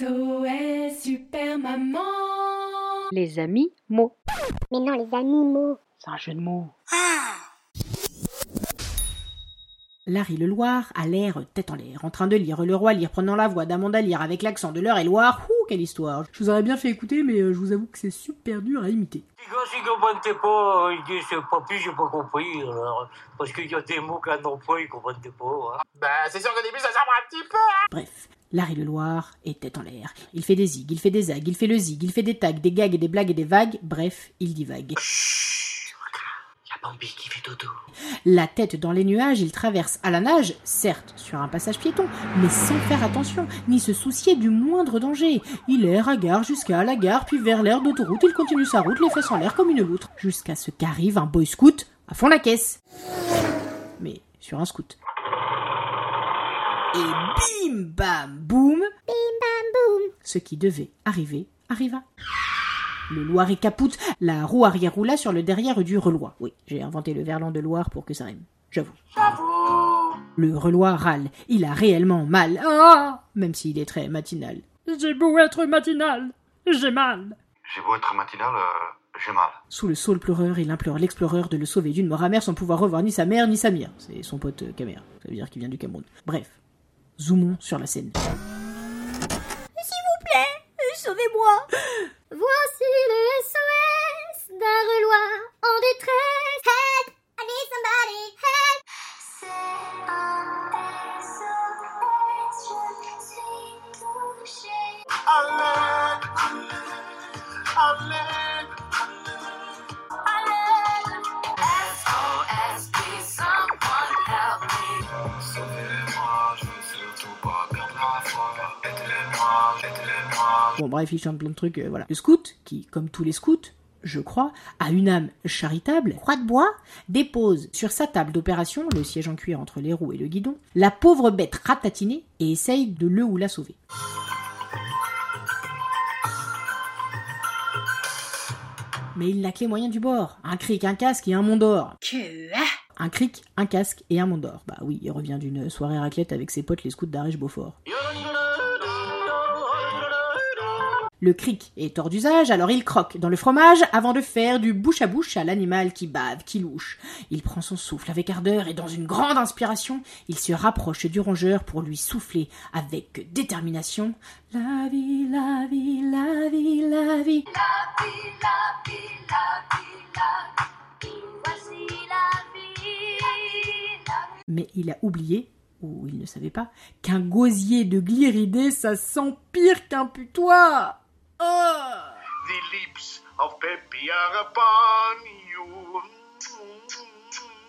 SOS Super Maman Les amis mots. Mais non, les animaux. C'est un jeu de mots. Larry le Loir a l'air tête en l'air, en train de lire Le Roi Lire, prenant la voix d'Amanda Lire avec l'accent de l'heure et Loire. Ouh, quelle histoire Je vous aurais bien fait écouter, mais euh, je vous avoue que c'est super dur à imiter. Les gars, s'ils comprennent pas, ils disent c'est pas plus, j'ai pas compris. Alors, parce qu'il y a des mots qu'un non pas, ils comprennent pas. Hein. Bah, c'est sûr qu'au début, ça semble un petit peu. hein. Bref, Larry le Loir est tête en l'air. Il fait des zigs, il fait des zags, il fait le zig, il fait des tags, des gags et des blagues et des vagues. Bref, il divague. Y a Bambi qui fait dodo. La tête dans les nuages, il traverse à la nage, certes sur un passage piéton, mais sans faire attention, ni se soucier du moindre danger. Il erre à gare jusqu'à la gare, puis vers l'air d'autoroute, il continue sa route, les fesses en l'air comme une loutre, jusqu'à ce qu'arrive un boy scout à fond la caisse. Mais sur un scout. Et bim bam boum, Bim bam boum. ce qui devait arriver arriva. Le Loir et capoute, la roue arrière roula sur le derrière du reloir. Oui, j'ai inventé le verlan de Loire pour que ça rime. J'avoue. Le reloir râle. Il a réellement mal. Ah Même s'il est très matinal. J'ai beau être matinal, j'ai mal. J'ai beau être matinal, euh, j'ai mal. Sous le saule pleureur, il implore l'explorateur de le sauver d'une mort amère sans pouvoir revoir ni sa mère ni sa mère. C'est son pote euh, Camer. Ça veut dire qu'il vient du Cameroun. Bref. Zoomons sur la scène. Sauvez-moi. Voici le SOS d'un reloir en détresse. Help! I need somebody. Bon, bref, il chante plein de trucs, euh, voilà. Le scout, qui, comme tous les scouts, je crois, a une âme charitable, croix de bois, dépose sur sa table d'opération, le siège en cuir entre les roues et le guidon, la pauvre bête ratatinée et essaye de le ou la sauver. Mais il n'a que les moyens du bord. Un cric, un casque et un mont d'or. Un cric, un casque et un mont d'or. Bah oui, il revient d'une soirée raclette avec ses potes les scouts d'Arèche Beaufort. Le cric est hors d'usage, alors il croque dans le fromage avant de faire du bouche à bouche à l'animal qui bave, qui louche. Il prend son souffle avec ardeur et dans une grande inspiration, il se rapproche du rongeur pour lui souffler avec détermination. La vie, la vie, la vie, la vie. Mais il a oublié, ou il ne savait pas, qu'un gosier de gliridés, ça sent pire qu'un putois. Oh The lips of Peppy are upon you.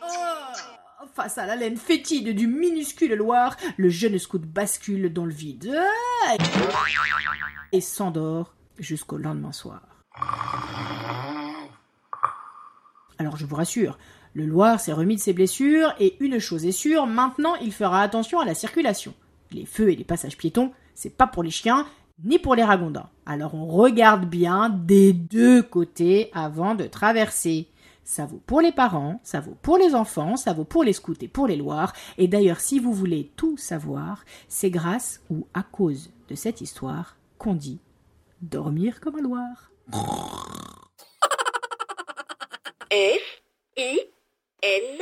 Oh Face à la laine fétide du minuscule Loire, le jeune scout bascule dans le vide et s'endort jusqu'au lendemain soir. Alors je vous rassure, le Loire s'est remis de ses blessures et une chose est sûre, maintenant il fera attention à la circulation. Les feux et les passages piétons, c'est pas pour les chiens ni pour les ragondins. Alors on regarde bien des deux côtés avant de traverser. Ça vaut pour les parents, ça vaut pour les enfants, ça vaut pour les scouts et pour les loirs. Et d'ailleurs, si vous voulez tout savoir, c'est grâce ou à cause de cette histoire qu'on dit dormir comme un loir. F I N